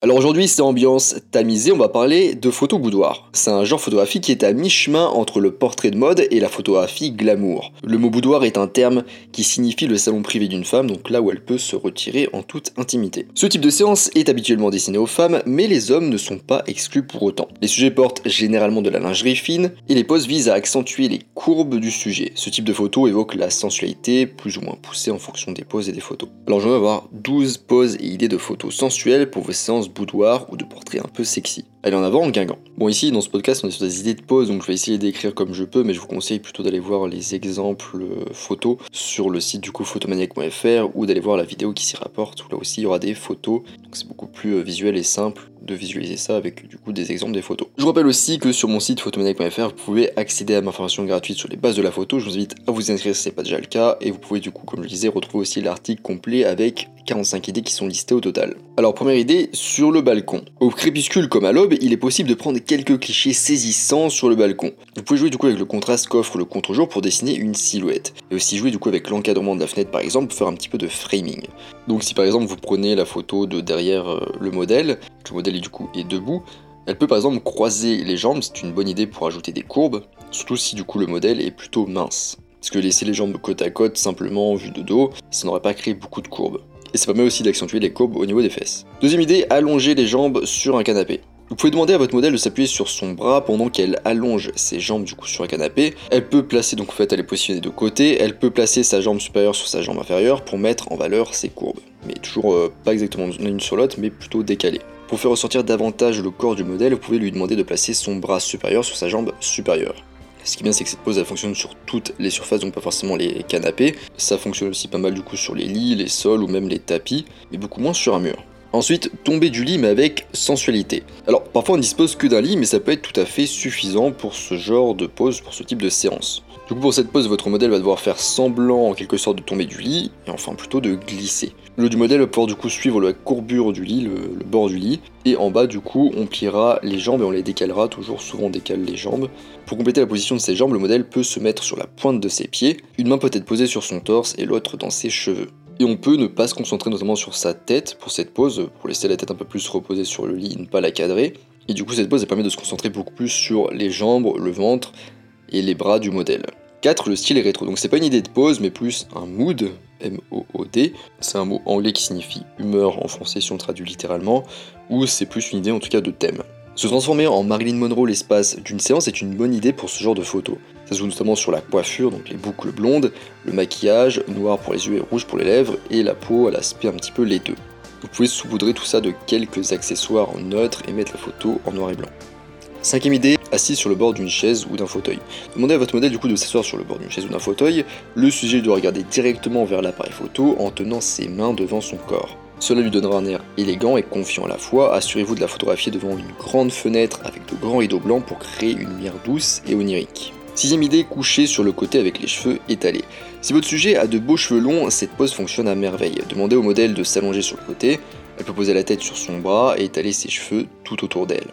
Alors aujourd'hui, c'est ambiance tamisée, on va parler de photo boudoir. C'est un genre photographique qui est à mi-chemin entre le portrait de mode et la photographie glamour. Le mot boudoir est un terme qui signifie le salon privé d'une femme, donc là où elle peut se retirer en toute intimité. Ce type de séance est habituellement destiné aux femmes, mais les hommes ne sont pas exclus pour autant. Les sujets portent généralement de la lingerie fine, et les poses visent à accentuer les courbes du sujet. Ce type de photo évoque la sensualité, plus ou moins poussée en fonction des poses et des photos. Alors je vais avoir 12 poses et idées de photos sensuelles pour vos séances boudoir ou de portraits un peu sexy. Allez en avant en Guingamp. Bon ici dans ce podcast on est sur des idées de pause donc je vais essayer d'écrire comme je peux mais je vous conseille plutôt d'aller voir les exemples euh, photos sur le site du coup photomaniac.fr ou d'aller voir la vidéo qui s'y rapporte où là aussi il y aura des photos donc c'est beaucoup plus euh, visuel et simple de visualiser ça avec du coup des exemples des photos. Je vous rappelle aussi que sur mon site photomaniac.fr vous pouvez accéder à ma formation gratuite sur les bases de la photo. Je vous invite à vous inscrire si ce n'est pas déjà le cas et vous pouvez du coup comme je disais retrouver aussi l'article complet avec 45 idées qui sont listées au total. Alors première idée sur le balcon. Au crépuscule comme à l'aube, il est possible de prendre quelques clichés saisissants sur le balcon. Vous pouvez jouer du coup avec le contraste qu'offre le contre-jour pour dessiner une silhouette. Et aussi jouer du coup avec l'encadrement de la fenêtre par exemple pour faire un petit peu de framing. Donc si par exemple vous prenez la photo de derrière euh, le modèle, le modèle du coup est debout, elle peut par exemple croiser les jambes, c'est une bonne idée pour ajouter des courbes, surtout si du coup le modèle est plutôt mince. Parce que laisser les jambes côte à côte simplement vu de dos, ça n'aurait pas créé beaucoup de courbes. Et ça permet aussi d'accentuer les courbes au niveau des fesses. Deuxième idée, allonger les jambes sur un canapé. Vous pouvez demander à votre modèle de s'appuyer sur son bras pendant qu'elle allonge ses jambes du coup sur un canapé. Elle peut placer, donc en fait elle est positionnée de côté, elle peut placer sa jambe supérieure sur sa jambe inférieure pour mettre en valeur ses courbes. Mais toujours euh, pas exactement l'une sur l'autre, mais plutôt décalées. Pour faire ressortir davantage le corps du modèle, vous pouvez lui demander de placer son bras supérieur sur sa jambe supérieure. Ce qui est bien, c'est que cette pose elle fonctionne sur toutes les surfaces, donc pas forcément les canapés. Ça fonctionne aussi pas mal du coup sur les lits, les sols ou même les tapis, mais beaucoup moins sur un mur. Ensuite, tomber du lit mais avec sensualité. Alors parfois on dispose que d'un lit mais ça peut être tout à fait suffisant pour ce genre de pose, pour ce type de séance. Du coup pour cette pose votre modèle va devoir faire semblant en quelque sorte de tomber du lit et enfin plutôt de glisser. Le du modèle va pouvoir du coup suivre la courbure du lit, le, bord du lit, et en bas du coup on pliera les jambes et on les décalera, toujours souvent on décale les jambes. Pour compléter la position de ses jambes, le modèle peut se mettre sur la pointe de ses pieds, une main peut être posée sur son torse et l'autre dans ses cheveux. Et on peut ne pas se concentrer notamment sur sa tête pour cette pose, pour laisser la tête un peu plus reposer sur le lit et ne pas la cadrer. Et du coup cette pose permet de se concentrer beaucoup plus sur les jambes, le ventre et les bras du modèle. 4. Le style est rétro. Donc c'est pas une idée de pose, mais plus un mood, M-O-O-D. C'est un mot anglais qui signifie humeur en français si on traduit littéralement, ou c'est plus une idée en tout cas de thème. Se transformer en Marilyn Monroe l'espace d'une séance est une bonne idée pour ce genre de photo. Ça se joue notamment sur la coiffure, donc les boucles blondes, le maquillage, noir pour les yeux et rouge pour les lèvres, et la peau à l'aspect un petit peu laiteux. Vous pouvez saupoudrer tout ça de quelques accessoires en neutre et mettre la photo en noir et blanc. Cinquième idée, assis sur le bord d'une chaise ou d'un fauteuil. Demandez à votre modèle du coup de s'asseoir sur le bord d'une chaise ou d'un fauteuil. Le sujet doit regarder directement vers l'appareil photo en tenant ses mains devant son corps. Cela lui donnera un air élégant et confiant à la fois. Assurez-vous de la photographier devant une grande fenêtre avec de grands rideaux blancs pour créer une lumière douce et onirique. Sixième idée, coucher sur le côté avec les cheveux étalés. Si votre sujet a de beaux cheveux longs, cette pose fonctionne à merveille. Demandez au modèle de s'allonger sur le côté. Elle peut poser la tête sur son bras et étaler ses cheveux tout autour d'elle.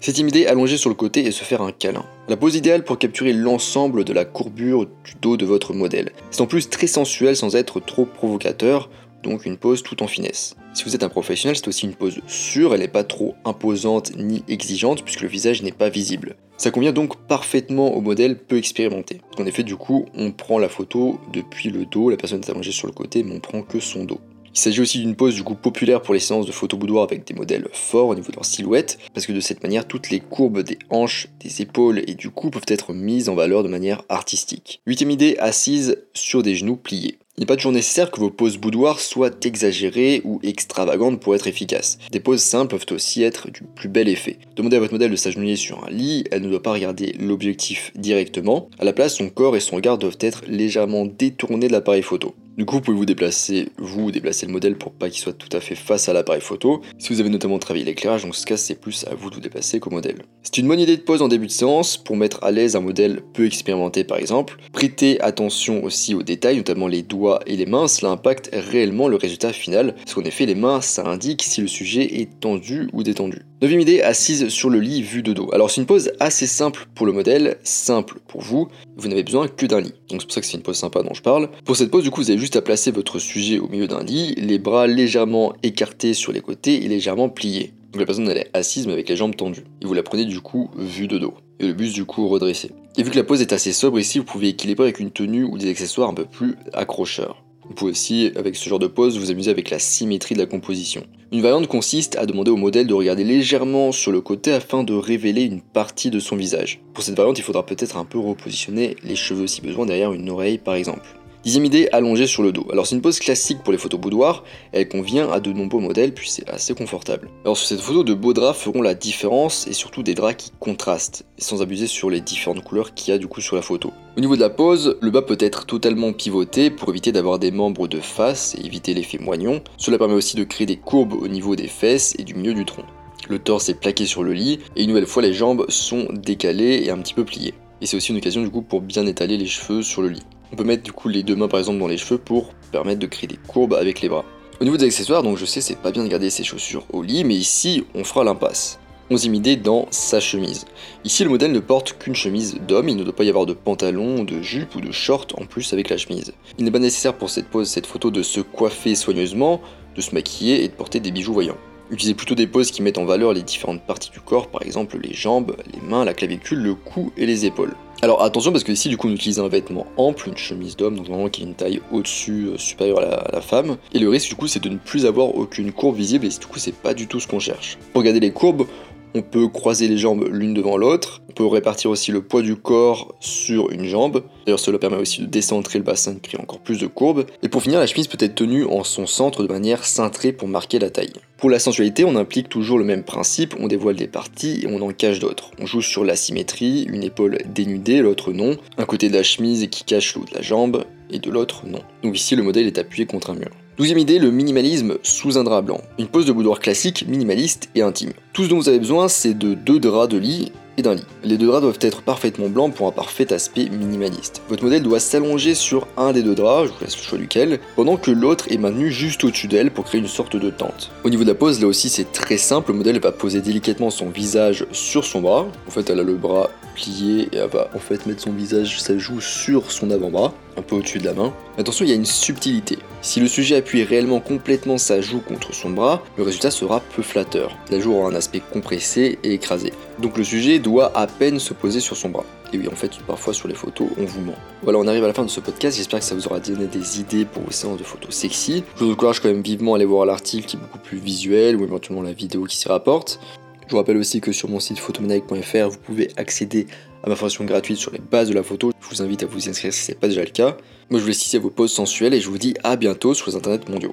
Septième idée, allonger sur le côté et se faire un câlin. La pose idéale pour capturer l'ensemble de la courbure du dos de votre modèle. C'est en plus très sensuel sans être trop provocateur, donc une pose tout en finesse. Si vous êtes un professionnel, c'est aussi une pose sûre, elle n'est pas trop imposante ni exigeante puisque le visage n'est pas visible. Ça convient donc parfaitement au modèle peu expérimenté. En effet, du coup, on prend la photo depuis le dos, la personne est allongée sur le côté, mais on prend que son dos. Il s'agit aussi d'une pose du coup populaire pour les séances de photo boudoir avec des modèles forts au niveau de leur silhouette, parce que de cette manière, toutes les courbes des hanches, des épaules et du cou peuvent être mises en valeur de manière artistique. Huitième idée, assise sur des genoux pliés. Il n'est pas toujours nécessaire que vos poses boudoir soient exagérées ou extravagantes pour être efficaces. Des poses simples peuvent aussi être du plus bel effet. Demandez à votre modèle de s'agenouiller sur un lit, elle ne doit pas regarder l'objectif directement. À la place, son corps et son regard doivent être légèrement détournés de l'appareil photo. Du coup, vous pouvez vous déplacer, vous déplacer le modèle pour pas qu'il soit tout à fait face à l'appareil photo. Si vous avez notamment travaillé l'éclairage, dans ce cas, c'est plus à vous de vous déplacer qu'au modèle. C'est une bonne idée de pose en début de séance pour mettre à l'aise un modèle peu expérimenté par exemple. Prêtez attention aussi aux détails, notamment les doigts et les mains, cela impacte réellement le résultat final, parce qu'en effet les mains ça indique si le sujet est tendu ou détendu. Neuvième idée, assise sur le lit vu de dos. Alors c'est une pose assez simple pour le modèle, simple pour vous, vous n'avez besoin que d'un lit. Donc c'est pour ça que c'est une pose sympa dont je parle. Pour cette pose du coup vous avez juste à placer votre sujet au milieu d'un lit, les bras légèrement écartés sur les côtés et légèrement pliés. Donc la personne elle est assise mais avec les jambes tendues. Et vous la prenez du coup vue de dos. Et le buste du coup redressé. Et vu que la pose est assez sobre ici, vous pouvez équilibrer avec une tenue ou des accessoires un peu plus accrocheurs. Vous pouvez aussi, avec ce genre de pose, vous amuser avec la symétrie de la composition. Une variante consiste à demander au modèle de regarder légèrement sur le côté afin de révéler une partie de son visage. Pour cette variante, il faudra peut-être un peu repositionner les cheveux si besoin derrière une oreille par exemple. Dixième idée, allongée sur le dos. Alors c'est une pose classique pour les photos boudoirs, elle convient à de nombreux modèles puis c'est assez confortable. Alors sur cette photo, de beaux draps feront la différence et surtout des draps qui contrastent, sans abuser sur les différentes couleurs qu'il y a du coup sur la photo. Au niveau de la pose, le bas peut être totalement pivoté pour éviter d'avoir des membres de face et éviter l'effet moignon. Cela permet aussi de créer des courbes au niveau des fesses et du milieu du tronc. Le torse est plaqué sur le lit et une nouvelle fois les jambes sont décalées et un petit peu pliées. Et c'est aussi une occasion du coup pour bien étaler les cheveux sur le lit. On peut mettre du coup les deux mains par exemple dans les cheveux pour permettre de créer des courbes avec les bras. Au niveau des accessoires, donc je sais c'est pas bien de garder ses chaussures au lit, mais ici on fera l'impasse. 11 idée dans sa chemise. Ici le modèle ne porte qu'une chemise d'homme, il ne doit pas y avoir de pantalon, de jupe ou de short en plus avec la chemise. Il n'est pas nécessaire pour cette pose, cette photo de se coiffer soigneusement, de se maquiller et de porter des bijoux voyants. Utilisez plutôt des poses qui mettent en valeur les différentes parties du corps, par exemple les jambes, les mains, la clavicule, le cou et les épaules. Alors attention parce que ici du coup on utilise un vêtement ample, une chemise d'homme, donc vraiment qui est une taille au-dessus, euh, supérieure à la, femme. Et le risque du coup c'est de ne plus avoir aucune courbe visible et du coup c'est pas du tout ce qu'on cherche. Pour regarder les courbes, on peut croiser les jambes l'une devant l'autre. On peut répartir aussi le poids du corps sur une jambe. D'ailleurs, cela permet aussi de décentrer le bassin, de créer encore plus de courbes. Et pour finir, la chemise peut être tenue en son centre de manière cintrée pour marquer la taille. Pour la sensualité, on implique toujours le même principe, on dévoile des parties et on en cache d'autres. On joue sur la symétrie, une épaule dénudée, l'autre non, un côté de la chemise qui cache l'eau de la jambe, et de l'autre non. Donc ici le modèle est appuyé contre un mur. Douzième idée, le minimalisme sous un drap blanc. Une pose de boudoir classique, minimaliste et intime. Tout ce dont vous avez besoin, c'est de deux draps de lit et d'un lit. Les deux draps doivent être parfaitement blancs pour un parfait aspect minimaliste. Votre modèle doit s'allonger sur un des deux draps, je vous laisse le choix duquel, pendant que l'autre est maintenu juste au-dessus d'elle pour créer une sorte de tente. Au niveau de la pose, là aussi c'est très simple, le modèle va poser délicatement son visage sur son bras. En fait, elle a le bras et elle va en fait mettre son visage, sa joue sur son avant-bras, un peu au-dessus de la main. Attention, il y a une subtilité. Si le sujet appuie réellement complètement sa joue contre son bras, le résultat sera peu flatteur. La joue aura un aspect compressé et écrasé. Donc le sujet doit à peine se poser sur son bras. Et oui, en fait, parfois sur les photos, on vous ment. Voilà, on arrive à la fin de ce podcast. J'espère que ça vous aura donné des idées pour vos séances de photos sexy. Je vous encourage quand même vivement à aller voir l'article qui est beaucoup plus visuel ou éventuellement la vidéo qui s'y rapporte. Je vous rappelle aussi que sur mon site photomanaic.fr, vous pouvez accéder à ma formation gratuite sur les bases de la photo. Je vous invite à vous inscrire si ce n'est pas déjà le cas. Moi, je vous laisse ici à vos pauses sensuelles et je vous dis à bientôt sur les internets mondiaux.